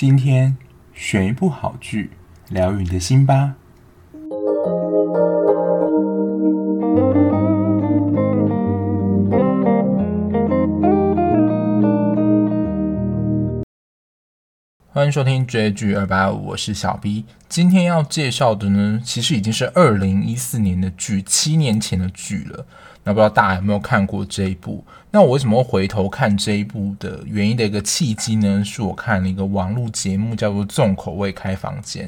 今天选一部好剧，疗愈你的心吧。欢迎收听追剧二百五，我是小 B。今天要介绍的呢，其实已经是二零一四年的剧，七年前的剧了。那不知道大家有没有看过这一部？那我为什么会回头看这一部的原因的一个契机呢？是我看了一个网络节目，叫做《重口味开房间》，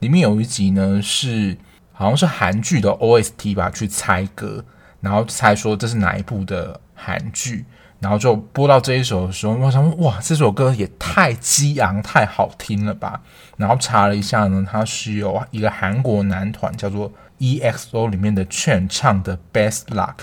里面有一集呢是好像是韩剧的 OST 吧，去猜歌，然后猜说这是哪一部的韩剧。然后就播到这一首的时候，我想，哇，这首歌也太激昂、太好听了吧！然后查了一下呢，它是由一个韩国男团叫做 EXO 里面的 Chen 唱的《Best Luck》。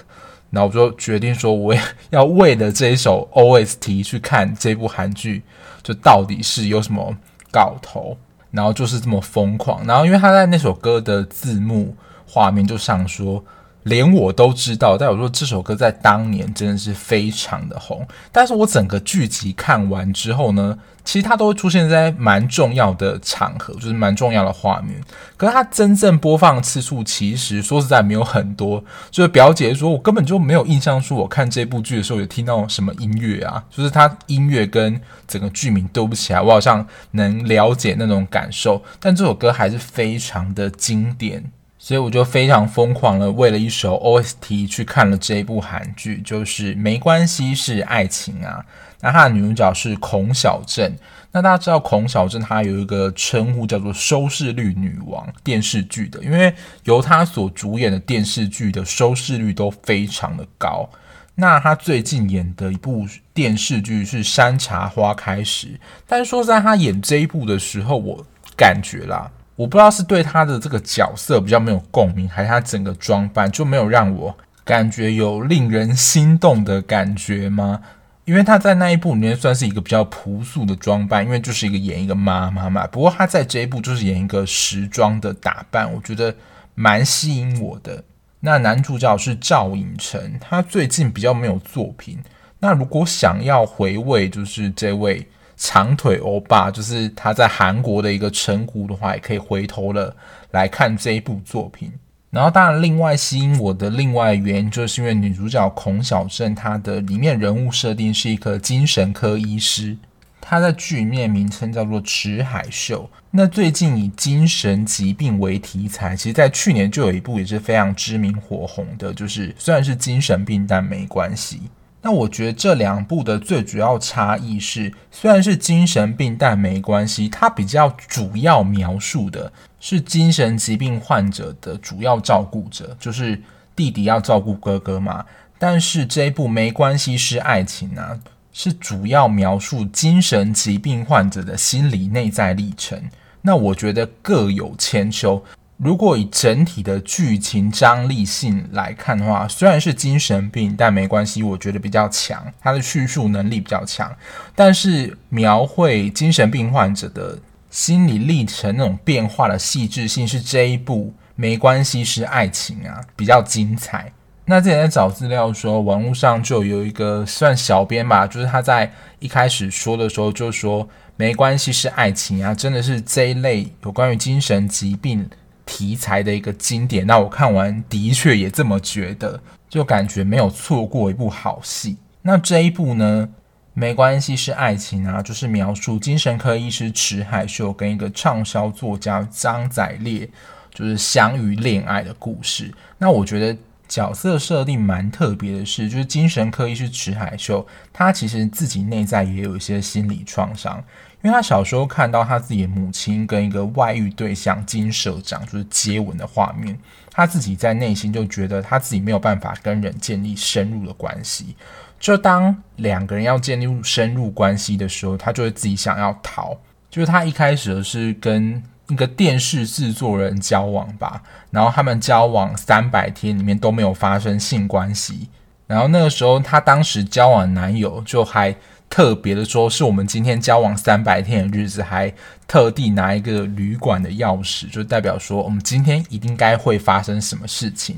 然后我就决定说，我也要为了这一首 OST 去看这部韩剧，就到底是有什么搞头，然后就是这么疯狂。然后因为他在那首歌的字幕画面就上说。连我都知道，但我说这首歌在当年真的是非常的红。但是我整个剧集看完之后呢，其实它都会出现在蛮重要的场合，就是蛮重要的画面。可是它真正播放次数，其实说实在没有很多。就是表姐说，我根本就没有印象，说我看这部剧的时候有听到什么音乐啊，就是它音乐跟整个剧名对不起来，我好像能了解那种感受。但这首歌还是非常的经典。所以我就非常疯狂的为了一首 OST 去看了这一部韩剧，就是没关系是爱情啊。那它的女主角是孔晓振。那大家知道孔晓振她有一个称呼叫做收视率女王，电视剧的，因为由她所主演的电视剧的收视率都非常的高。那她最近演的一部电视剧是《山茶花开时》，但是说在，她演这一部的时候，我感觉啦。我不知道是对他的这个角色比较没有共鸣，还是他整个装扮就没有让我感觉有令人心动的感觉吗？因为他在那一部里面算是一个比较朴素的装扮，因为就是一个演一个妈妈嘛。不过他在这一部就是演一个时装的打扮，我觉得蛮吸引我的。那男主角是赵寅成，他最近比较没有作品。那如果想要回味，就是这位。长腿欧巴就是他在韩国的一个称呼的话，也可以回头了来看这一部作品。然后，当然，另外吸引我的另外原因，就是因为女主角孔晓振，她的里面人物设定是一个精神科医师，她在剧里面名称叫做池海秀。那最近以精神疾病为题材，其实在去年就有一部也是非常知名火红的，就是虽然是精神病，但没关系。那我觉得这两部的最主要差异是，虽然是精神病，但没关系。它比较主要描述的是精神疾病患者的主要照顾者，就是弟弟要照顾哥哥嘛。但是这一部没关系是爱情啊，是主要描述精神疾病患者的心理内在历程。那我觉得各有千秋。如果以整体的剧情张力性来看的话，虽然是精神病，但没关系，我觉得比较强，它的叙述能力比较强。但是描绘精神病患者的心理历程那种变化的细致性，是这一部没关系是爱情啊，比较精彩。那之前在找资料的时候，网络上就有一个算小编吧，就是他在一开始说的时候就说没关系是爱情啊，真的是这一类有关于精神疾病题材的一个经典，那我看完的确也这么觉得，就感觉没有错过一部好戏。那这一部呢，没关系是爱情啊，就是描述精神科医师池海秀跟一个畅销作家张载烈就是相遇恋爱的故事。那我觉得角色设定蛮特别的是，就是精神科医师池海秀，他其实自己内在也有一些心理创伤。因为他小时候看到他自己的母亲跟一个外遇对象金社长就是接吻的画面，他自己在内心就觉得他自己没有办法跟人建立深入的关系。就当两个人要建立深入关系的时候，他就会自己想要逃。就是他一开始是跟一个电视制作人交往吧，然后他们交往三百天里面都没有发生性关系。然后那个时候他当时交往男友就还。特别的说，是我们今天交往三百天的日子，还特地拿一个旅馆的钥匙，就代表说我们今天一定该会发生什么事情。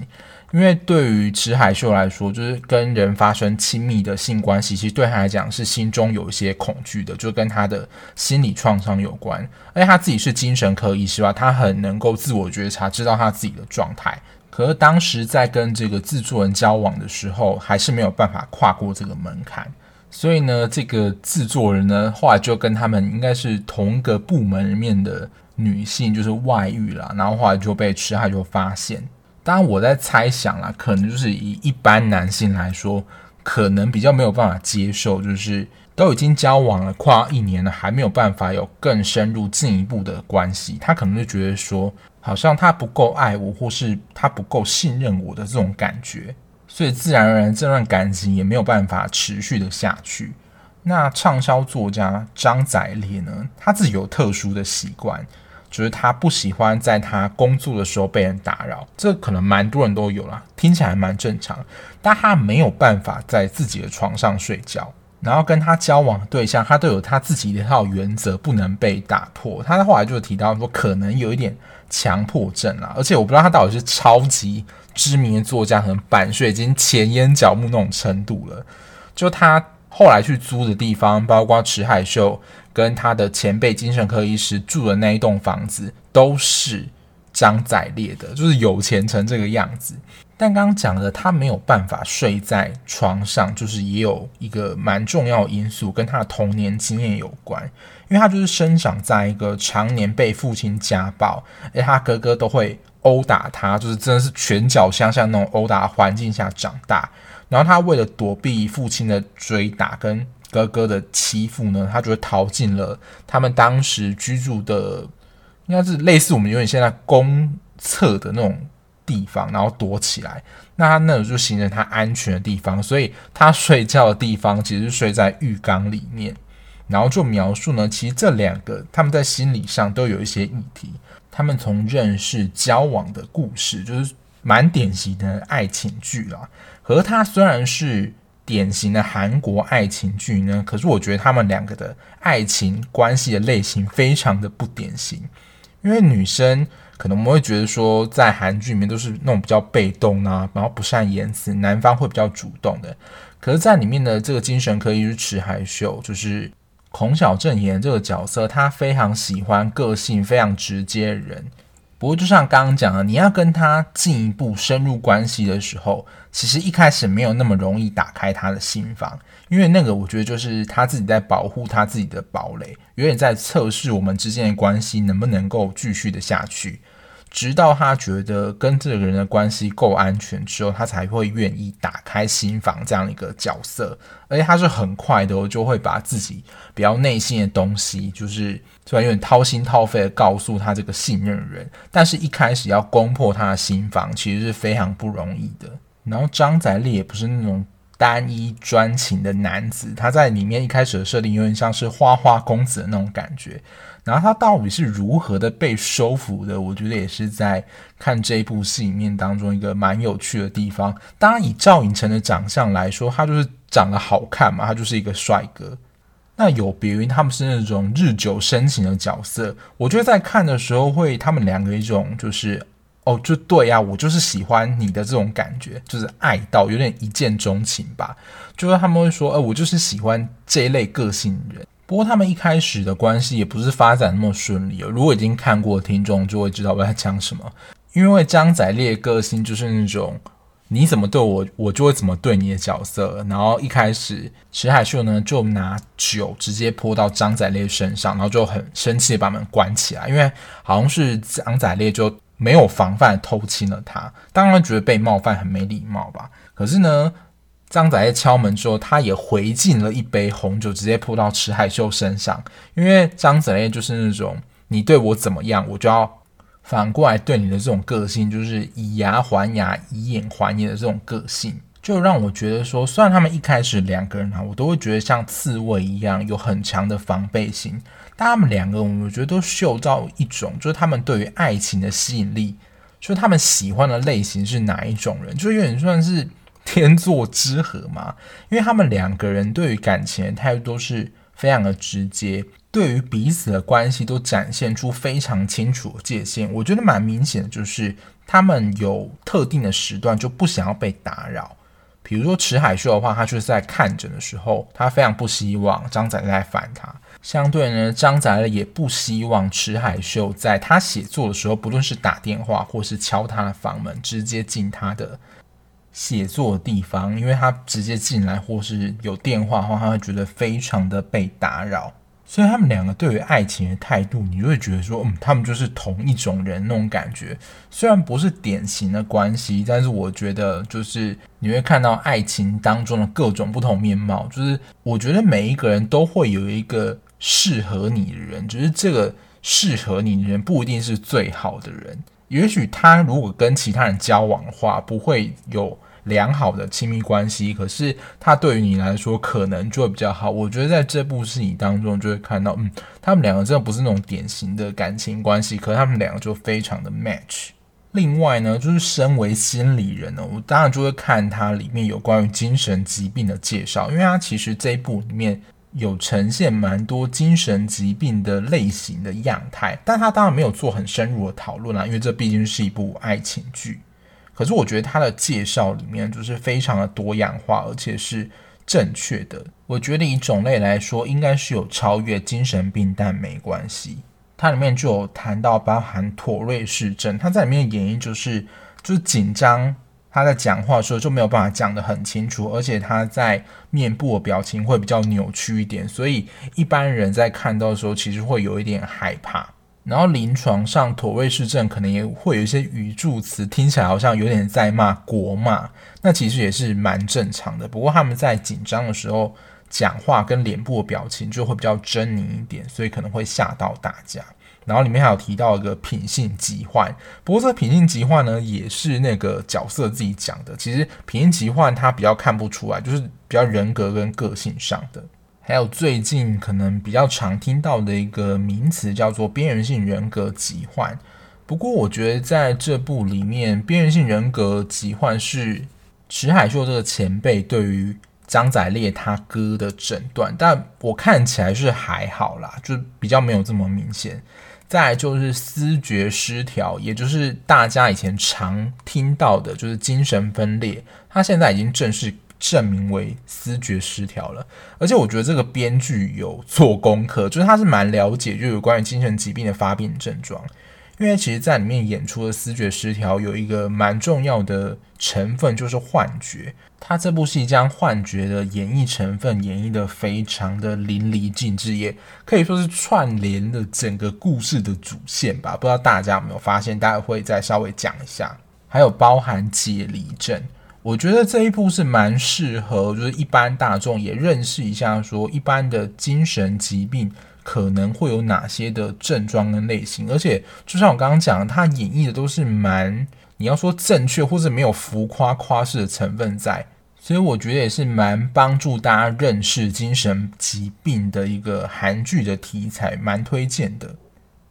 因为对于池海秀来说，就是跟人发生亲密的性关系，其实对他来讲是心中有一些恐惧的，就跟他的心理创伤有关。而且他自己是精神科医师吧，他很能够自我觉察，知道他自己的状态。可是当时在跟这个制作人交往的时候，还是没有办法跨过这个门槛。所以呢，这个制作人呢，后来就跟他们应该是同一个部门里面的女性，就是外遇了，然后后来就被池海就发现。当然，我在猜想啦，可能就是以一般男性来说，可能比较没有办法接受，就是都已经交往了快一年了，还没有办法有更深入进一步的关系，他可能就觉得说，好像他不够爱我，或是他不够信任我的这种感觉，所以自然而然这段感情也没有办法持续的下去。那畅销作家张载烈呢，他自己有特殊的习惯。就是他不喜欢在他工作的时候被人打扰，这可能蛮多人都有啦，听起来蛮正常。但他没有办法在自己的床上睡觉，然后跟他交往的对象，他都有他自己的一套原则，不能被打破。他后来就提到说，可能有一点强迫症啦，而且我不知道他到底是超级知名的作家，可能版税已经前眼角目那种程度了。就他后来去租的地方，包括池海秀。跟他的前辈精神科医师住的那一栋房子都是张载烈的，就是有钱成这个样子。但刚刚讲的，他没有办法睡在床上，就是也有一个蛮重要因素，跟他的童年经验有关。因为他就是生长在一个常年被父亲家暴，而他哥哥都会殴打他，就是真的是拳脚相向那种殴打环境下长大。然后他为了躲避父亲的追打跟哥哥的欺负呢，他就会逃进了他们当时居住的，应该是类似我们有点现在公厕的那种地方，然后躲起来。那他那种就形成他安全的地方，所以他睡觉的地方其实是睡在浴缸里面。然后就描述呢，其实这两个他们在心理上都有一些议题，他们从认识交往的故事，就是蛮典型的爱情剧啦。和他虽然是。典型的韩国爱情剧呢，可是我觉得他们两个的爱情关系的类型非常的不典型，因为女生可能我们会觉得说，在韩剧里面都是那种比较被动啊，然后不善言辞，男方会比较主动的。可是，在里面的这个精神科医师池海秀，就是孔晓振演这个角色，他非常喜欢个性非常直接的人。不过，就像刚刚讲的，你要跟他进一步深入关系的时候，其实一开始没有那么容易打开他的心房，因为那个我觉得就是他自己在保护他自己的堡垒，有点在测试我们之间的关系能不能够继续的下去。直到他觉得跟这个人的关系够安全之后，他才会愿意打开心房这样一个角色。而且他是很快的，就会把自己比较内心的东西，就是虽然有点掏心掏肺的告诉他这个信任人，但是一开始要攻破他的心房，其实是非常不容易的。然后张载烈也不是那种单一专情的男子，他在里面一开始的设定有点像是花花公子的那种感觉。然后他到底是如何的被收服的？我觉得也是在看这一部戏里面当中一个蛮有趣的地方。当然，以赵寅成的长相来说，他就是长得好看嘛，他就是一个帅哥。那有别于他们是那种日久生情的角色，我觉得在看的时候会他们两个一种就是哦，就对呀，我就是喜欢你的这种感觉，就是爱到有点一见钟情吧。就是他们会说，呃，我就是喜欢这一类个性人。不过他们一开始的关系也不是发展那么顺利。如果已经看过听众就会知道我在讲什么。因为张载烈个性就是那种你怎么对我，我就会怎么对你的角色。然后一开始池海秀呢就拿酒直接泼到张载烈身上，然后就很生气的把门关起来，因为好像是张载烈就没有防范偷亲了他，当然觉得被冒犯很没礼貌吧。可是呢。张载烈敲门之后，他也回敬了一杯红酒，直接泼到池海秀身上。因为张载烈就是那种你对我怎么样，我就要反过来对你的这种个性，就是以牙还牙、以眼还眼的这种个性，就让我觉得说，虽然他们一开始两个人啊，我都会觉得像刺猬一样有很强的防备心，但他们两个，我觉得都嗅到一种，就是他们对于爱情的吸引力，就是他们喜欢的类型是哪一种人，就有点算是。天作之合嘛，因为他们两个人对于感情的态度都是非常的直接，对于彼此的关系都展现出非常清楚的界限。我觉得蛮明显的，就是他们有特定的时段就不想要被打扰。比如说池海秀的话，他就是在看诊的时候，他非常不希望张仔在烦他。相对呢，张仔也不希望池海秀在他写作的时候，不论是打电话或是敲他的房门，直接进他的写作的地方，因为他直接进来或是有电话的话，他会觉得非常的被打扰。所以他们两个对于爱情的态度，你就会觉得说，嗯，他们就是同一种人那种感觉。虽然不是典型的关系，但是我觉得就是你会看到爱情当中的各种不同面貌。就是我觉得每一个人都会有一个适合你的人，只是这个适合你的人不一定是最好的人。也许他如果跟其他人交往的话，不会有。良好的亲密关系，可是他对于你来说可能就会比较好。我觉得在这部戏当中就会看到，嗯，他们两个真的不是那种典型的感情关系，可是他们两个就非常的 match。另外呢，就是身为心理人呢，我当然就会看它里面有关于精神疾病的介绍，因为它其实这一部里面有呈现蛮多精神疾病的类型的样态，但他当然没有做很深入的讨论啦，因为这毕竟是一部爱情剧。可是我觉得他的介绍里面就是非常的多样化，而且是正确的。我觉得以种类来说，应该是有超越精神病，但没关系。它里面就有谈到包含妥瑞氏症，他在里面演绎就是就是紧张，他在讲话的时候就没有办法讲得很清楚，而且他在面部的表情会比较扭曲一点，所以一般人在看到的时候其实会有一点害怕。然后临床上，妥瑞氏症可能也会有一些语助词，听起来好像有点在骂国骂，那其实也是蛮正常的。不过他们在紧张的时候讲话跟脸部的表情就会比较狰狞一点，所以可能会吓到大家。然后里面还有提到一个品性疾患，不过这个品性疾患呢，也是那个角色自己讲的。其实品性疾患他比较看不出来，就是比较人格跟个性上的。还有最近可能比较常听到的一个名词叫做边缘性人格疾患。不过我觉得在这部里面，边缘性人格疾患是池海秀这个前辈对于张载烈他哥的诊断，但我看起来是还好啦，就比较没有这么明显。再就是思觉失调，也就是大家以前常听到的，就是精神分裂，他现在已经正式。证明为思觉失调了，而且我觉得这个编剧有做功课，就是他是蛮了解，就有关于精神疾病的发病症状。因为其实在里面演出的思觉失调有一个蛮重要的成分，就是幻觉。他这部戏将幻觉的演绎成分演绎得非常的淋漓尽致，也可以说是串联了整个故事的主线吧。不知道大家有没有发现？大家会再稍微讲一下，还有包含解离症。我觉得这一部是蛮适合，就是一般大众也认识一下，说一般的精神疾病可能会有哪些的症状跟类型，而且就像我刚刚讲的，他演绎的都是蛮，你要说正确或者没有浮夸夸饰的成分在，所以我觉得也是蛮帮助大家认识精神疾病的一个韩剧的题材，蛮推荐的。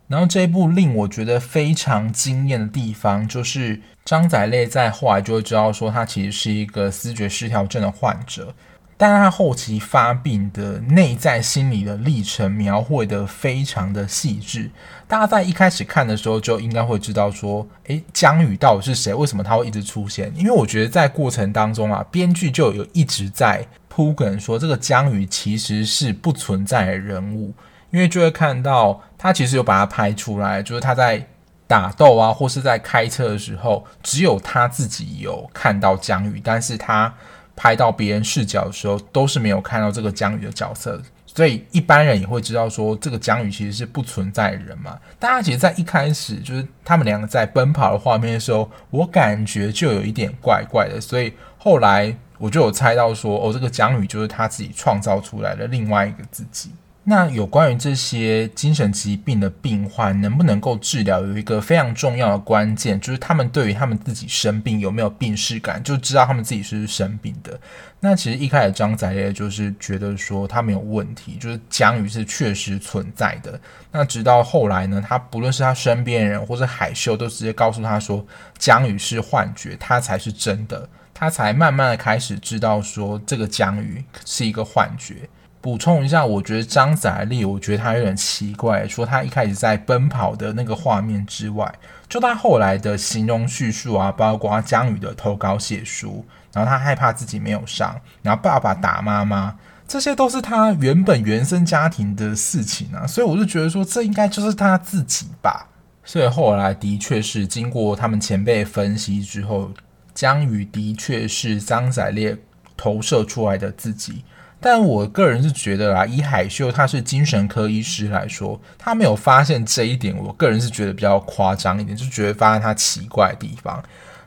然后这一部令我觉得非常惊艳的地方，就是张载烈在后来就会知道说他其实是一个思觉失调症的患者，但他后期发病的内在心理的历程描绘得非常的细致。大家在一开始看的时候就应该会知道说，诶，姜宇到底是谁？为什么他会一直出现？因为我觉得在过程当中啊，编剧就有一直在铺梗说这个姜宇其实是不存在的人物。因为就会看到他其实有把它拍出来，就是他在打斗啊，或是在开车的时候，只有他自己有看到姜宇，但是他拍到别人视角的时候，都是没有看到这个姜宇的角色，所以一般人也会知道说，这个蒋宇其实是不存在的人嘛。大家其实，在一开始就是他们两个在奔跑的画面的时候，我感觉就有一点怪怪的，所以后来我就有猜到说，哦，这个蒋宇就是他自己创造出来的另外一个自己。那有关于这些精神疾病的病患能不能够治疗，有一个非常重要的关键，就是他们对于他们自己生病有没有病视感，就知道他们自己是不是生病的。那其实一开始张仔烈就是觉得说他没有问题，就是姜予是确实存在的。那直到后来呢，他不论是他身边人或者海秀，都直接告诉他说姜予是幻觉，他才是真的，他才慢慢的开始知道说这个姜予是一个幻觉。补充一下，我觉得张载烈，我觉得他有点奇怪，说他一开始在奔跑的那个画面之外，就他后来的形容叙述啊，包括姜宇的投稿写书，然后他害怕自己没有上，然后爸爸打妈妈，这些都是他原本原生家庭的事情啊，所以我就觉得说，这应该就是他自己吧。所以后来的确是经过他们前辈分析之后，姜宇的确是张载烈投射出来的自己。但我个人是觉得啦，以海秀他是精神科医师来说，他没有发现这一点，我个人是觉得比较夸张一点，就觉得发现他奇怪的地方。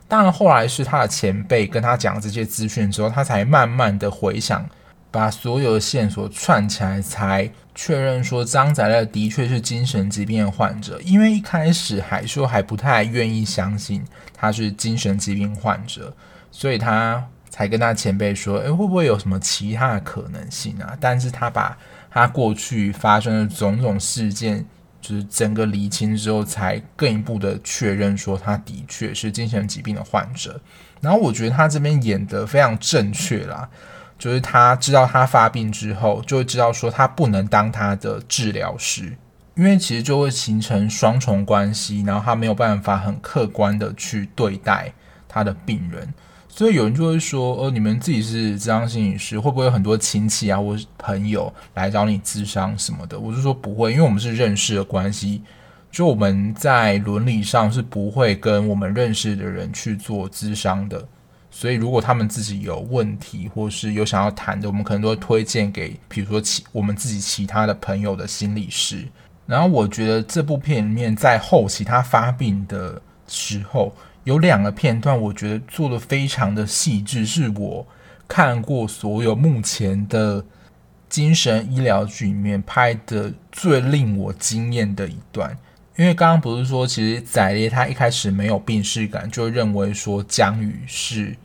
当然后来是他的前辈跟他讲这些资讯之后，他才慢慢的回想，把所有的线索串起来，才确认说张载烈的确是精神疾病的患者。因为一开始海秀还不太愿意相信他是精神疾病患者，所以他。才跟他前辈说，诶，会不会有什么其他的可能性啊？但是他把他过去发生的种种事件，就是整个厘清之后，才更一步的确认说他的确是精神疾病的患者。然后我觉得他这边演得非常正确啦，就是他知道他发病之后，就会知道说他不能当他的治疗师，因为其实就会形成双重关系，然后他没有办法很客观的去对待他的病人。所以有人就会说：“哦，你们自己是智商心理师，会不会有很多亲戚啊，或朋友来找你咨商什么的？”我就说不会，因为我们是认识的关系，就我们在伦理上是不会跟我们认识的人去做咨商的。所以如果他们自己有问题，或是有想要谈的，我们可能都会推荐给，比如说其我们自己其他的朋友的心理师。然后我觉得这部片里面在后期他发病的时候。有两个片段，我觉得做得非常的细致，是我看过所有目前的精神医疗剧里面拍的最令我惊艳的一段。因为刚刚不是说，其实载烈他一开始没有病视感，就认为说姜宇是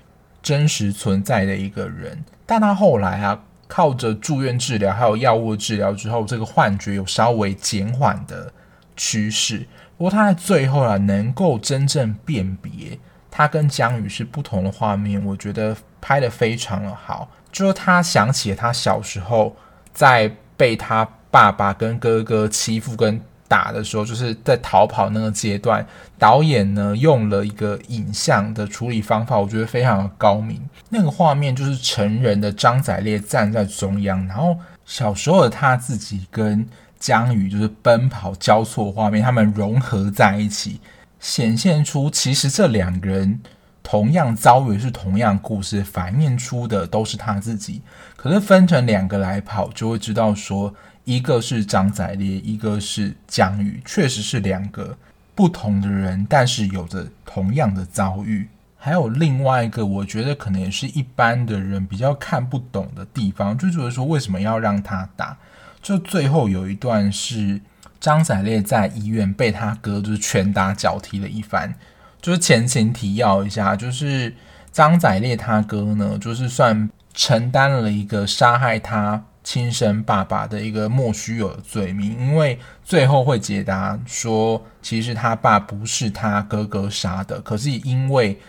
真实存在的一个人，但他后来啊，靠着住院治疗还有药物治疗之后，这个幻觉有稍微减缓的趋势。不过他在最后啊，能够真正辨别他跟姜宇是不同的画面，我觉得拍得非常的好。就是他想起他小时候在被他爸爸跟哥哥欺负跟打的时候，就是在逃跑那个阶段，导演呢用了一个影像的处理方法，我觉得非常的高明。那个画面就是成人的张仔烈站在中央，然后小时候的他自己跟。姜予就是奔跑交错画面，他们融合在一起，显现出其实这两个人同样遭遇是同样故事，反映出的都是他自己。可是分成两个来跑，就会知道说，一个是张载烈，一个是江宇，确实是两个不同的人，但是有着同样的遭遇。还有另外一个，我觉得可能也是一般的人比较看不懂的地方，就觉得说，为什么要让他打？就最后有一段是张载烈在医院被他哥就是拳打脚踢了一番，就是前情提要一下，就是张载烈他哥呢，就是算承担了一个杀害他亲生爸爸的一个莫须有的罪名，因为最后会解答说，其实他爸不是他哥哥杀的，可是因为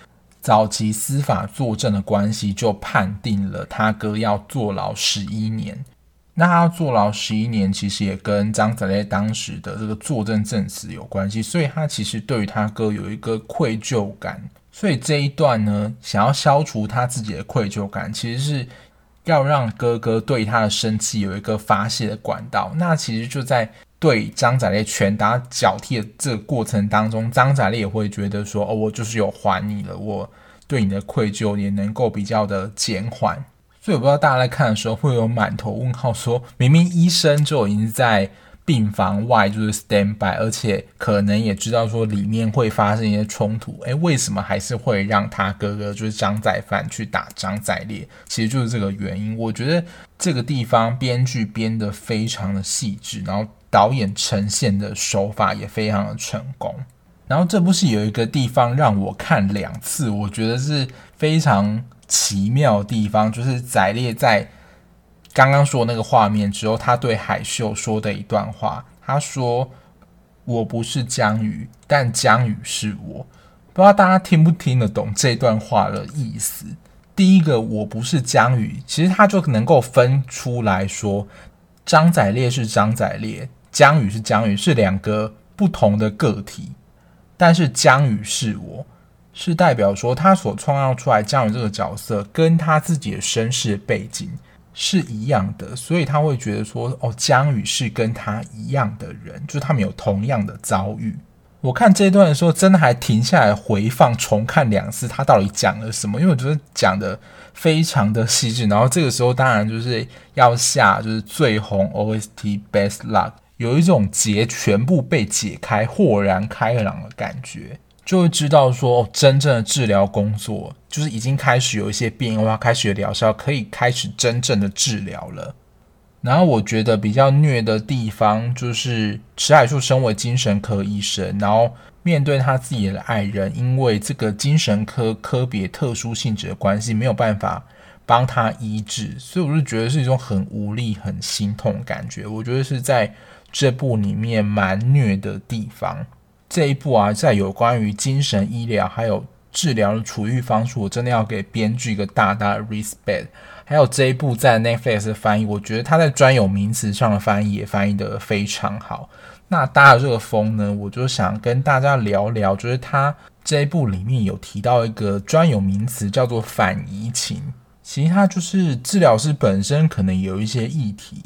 早期司法作证的关系，就判定了他哥要坐牢十一年。那他坐牢十一年，其实也跟张载烈当时的这个作证证词有关系，所以他其实对于他哥有一个愧疚感，所以这一段呢，想要消除他自己的愧疚感，其实是要让哥哥对他的生气有一个发泄的管道。那其实就在对张载烈拳打脚踢的这个过程当中，张载烈也会觉得说：“哦，我就是有还你了，我对你的愧疚也能够比较的减缓。”所以我不知道大家在看的时候会有满头问号，说明明医生就已经在病房外就是 stand by，而且可能也知道说里面会发生一些冲突，诶，为什么还是会让他哥哥就是张载帆去打张载烈？其实就是这个原因。我觉得这个地方编剧编得非常的细致，然后导演呈现的手法也非常的成功。然后这部戏有一个地方让我看两次，我觉得是非常。奇妙的地方就是载烈在刚刚说那个画面之后，他对海秀说的一段话。他说：“我不是姜予，但姜予是我。”不知道大家听不听得懂这段话的意思。第一个我不是姜予，其实他就能够分出来说，张载烈是张载烈，姜予是姜予，是两个不同的个体。但是姜予是我，是代表说他所创造出来姜宇这个角色，跟他自己的身世背景是一样的，所以他会觉得说，哦，姜宇是跟他一样的人，就是他们有同样的遭遇。我看这一段的时候，真的还停下来回放重看两次，他到底讲了什么？因为我觉得讲的非常的细致。然后这个时候当然就是要下就是最红 OST Best Luck，有一种结全部被解开、豁然开朗的感觉，就会知道说，真正的治疗工作就是已经开始有一些变化，开始有疗效，可以开始真正的治疗了。然后我觉得比较虐的地方就是池海树身为精神科医生，然后面对他自己的爱人，因为这个精神科科别特殊性质的关系，没有办法帮他医治，所以我就觉得是一种很无力、很心痛感觉。我觉得是在这部里面蛮虐的地方。这一部啊，在有关于精神医疗还有治疗的处遇方式，我真的要给编剧一个大大的 respect。还有这一部在 Netflix 的翻译，我觉得他在专有名词上的翻译也翻译得非常好。那搭了这个风呢，我就想跟大家聊聊，就是他这一部里面有提到一个专有名词叫做反移情。其实它就是治疗师本身可能有一些议题，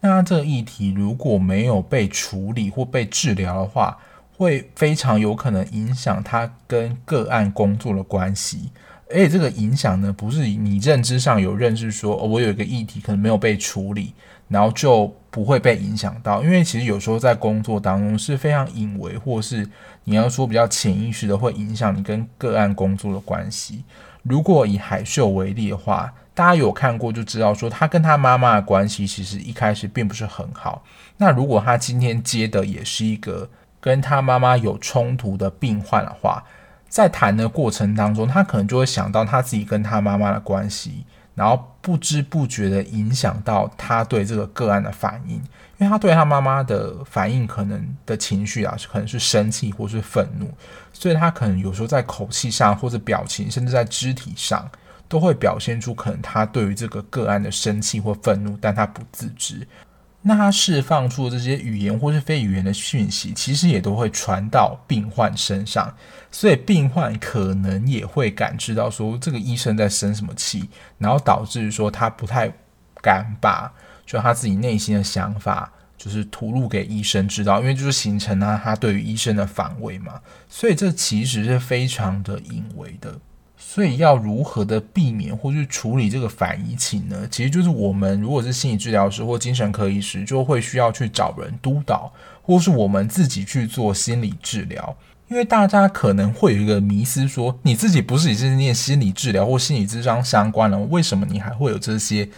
那这个议题如果没有被处理或被治疗的话，会非常有可能影响他跟个案工作的关系。而且这个影响呢，不是你认知上有认识说，哦，我有一个议题可能没有被处理，然后就不会被影响到。因为其实有时候在工作当中是非常隐微，或是你要说比较潜意识的，会影响你跟个案工作的关系。如果以海秀为例的话，大家有看过就知道，说他跟他妈妈的关系其实一开始并不是很好。那如果他今天接的也是一个跟他妈妈有冲突的病患的话，在谈的过程当中，他可能就会想到他自己跟他妈妈的关系，然后不知不觉的影响到他对这个个案的反应，因为他对他妈妈的反应可能的情绪啊，可能是生气或是愤怒，所以他可能有时候在口气上或者表情，甚至在肢体上，都会表现出可能他对于这个个案的生气或愤怒，但他不自知。那他释放出的这些语言或是非语言的讯息，其实也都会传到病患身上，所以病患可能也会感知到说这个医生在生什么气，然后导致说他不太敢把就他自己内心的想法就是吐露给医生知道，因为就是形成了他对于医生的防卫嘛，所以这其实是非常的隐微的。所以要如何的避免或去处理这个反移情呢？其实就是我们如果是心理治疗师或精神科医师，就会需要去找人督导，或是我们自己去做心理治疗。因为大家可能会有一个迷思，说你自己不是已经念心理治疗或心理咨商相关了，为什么你还会有这些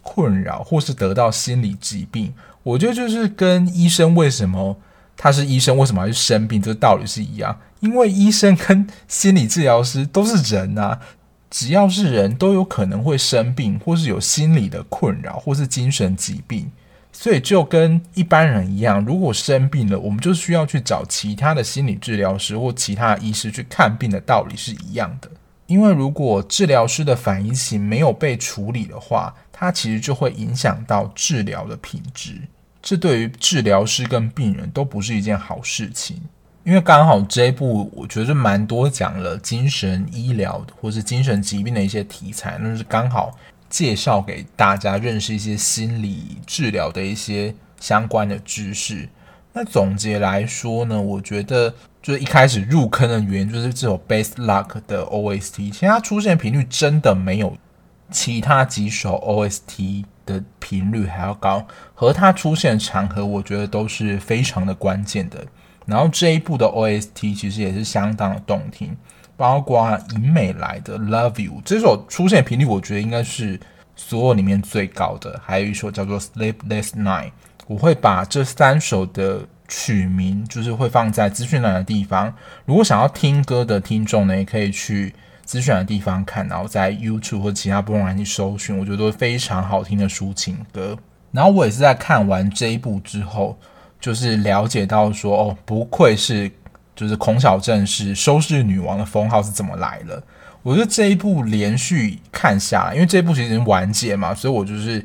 困扰，或是得到心理疾病？我觉得就是跟医生为什么他是医生，为什么要去生病，这个道理是一样。因为医生跟心理治疗师都是人啊，只要是人都有可能会生病，或是有心理的困扰，或是精神疾病，所以就跟一般人一样，如果生病了，我们就需要去找其他的心理治疗师或其他的医师去看病的道理是一样的。因为如果治疗师的反移情没有被处理的话，它其实就会影响到治疗的品质，这对于治疗师跟病人都不是一件好事情。因为刚好这一部我觉得蛮多讲了精神医疗或是精神疾病的一些题材，那就是刚好介绍给大家认识一些心理治疗的一些相关的知识。那总结来说呢，我觉得就是一开始入坑的原因就是这首 Best Luck 的 OST，其实它出现频率真的没有其他几首 OST 的频率还要高，和它出现的场合我觉得都是非常的关键的。然后这一部的 OST 其实也是相当的动听，包括尹美来的 Love You 这首出现频率，我觉得应该是所有里面最高的。还有一首叫做 Sleepless Night，我会把这三首的曲名就是会放在资讯栏的地方。如果想要听歌的听众呢，也可以去资讯栏的地方看，然后在 YouTube 或其他播放器搜寻，我觉得都是非常好听的抒情歌。然后我也是在看完这一部之后。就是了解到说哦，不愧是就是孔小正是收视女王的封号是怎么来的。我觉得这一部连续看下来，因为这一部其实已经完结嘛，所以我就是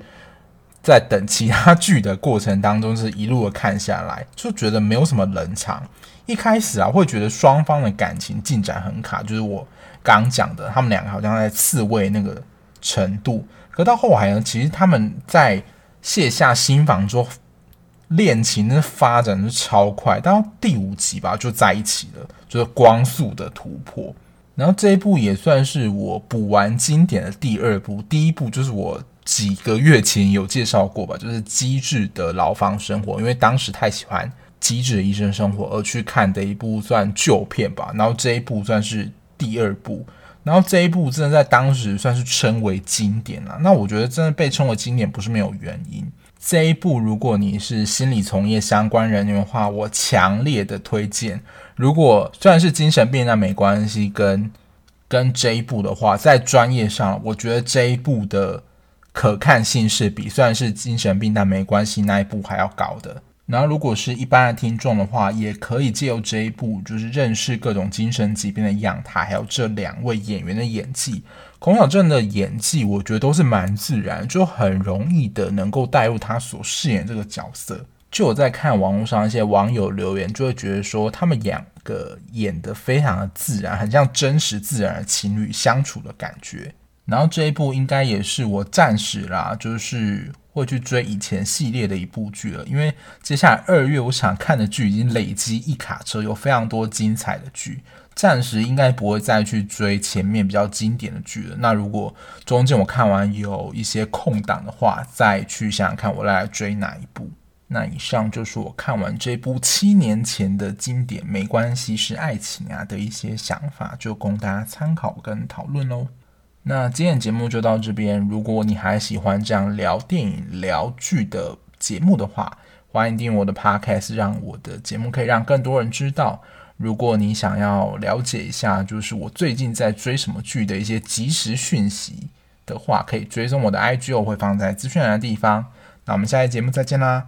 在等其他剧的过程当中，是一路的看下来，就觉得没有什么冷场。一开始啊，会觉得双方的感情进展很卡，就是我刚讲的，他们两个好像在刺猬那个程度。可到后来呢，其实他们在卸下心防之后，恋情的发展是超快，到第五集吧就在一起了，就是光速的突破。然后这一部也算是我补完经典的第二部，第一部就是我几个月前有介绍过吧，就是《机智的牢房生活》，因为当时太喜欢《机智的医生生活》而去看的一部算旧片吧。然后这一部算是第二部，然后这一部真的在当时算是称为经典了。那我觉得真的被称为经典不是没有原因。这一部如果你是心理从业相关人员的话，我强烈的推荐。如果虽然是精神病，那没关系。跟跟这一部的话，在专业上，我觉得这一部的可看性是比虽然是精神病，但没关系那一部还要高的。然后，如果是一般的听众的话，也可以借由这一部，就是认识各种精神疾病的样态，还有这两位演员的演技。孔晓振的演技，我觉得都是蛮自然，就很容易的能够带入他所饰演这个角色。就我在看网络上一些网友留言，就会觉得说他们两个演得非常的自然，很像真实自然的情侣相处的感觉。然后这一部应该也是我暂时啦，就是会去追以前系列的一部剧了，因为接下来二月我想看的剧已经累积一卡车，有非常多精彩的剧，暂时应该不会再去追前面比较经典的剧了。那如果中间我看完有一些空档的话，再去想想看我来追哪一部。那以上就是我看完这部七年前的经典，没关系是爱情啊的一些想法，就供大家参考跟讨论喽。那今天的节目就到这边，如果你还喜欢这样聊电影、聊剧的节目的话，欢迎订阅我的 Podcast，让我的节目可以让更多人知道。如果你想要了解一下，就是我最近在追什么剧的一些即时讯息的话，可以追踪我的 IG，我会放在资讯栏的地方。那我们下期节目再见啦！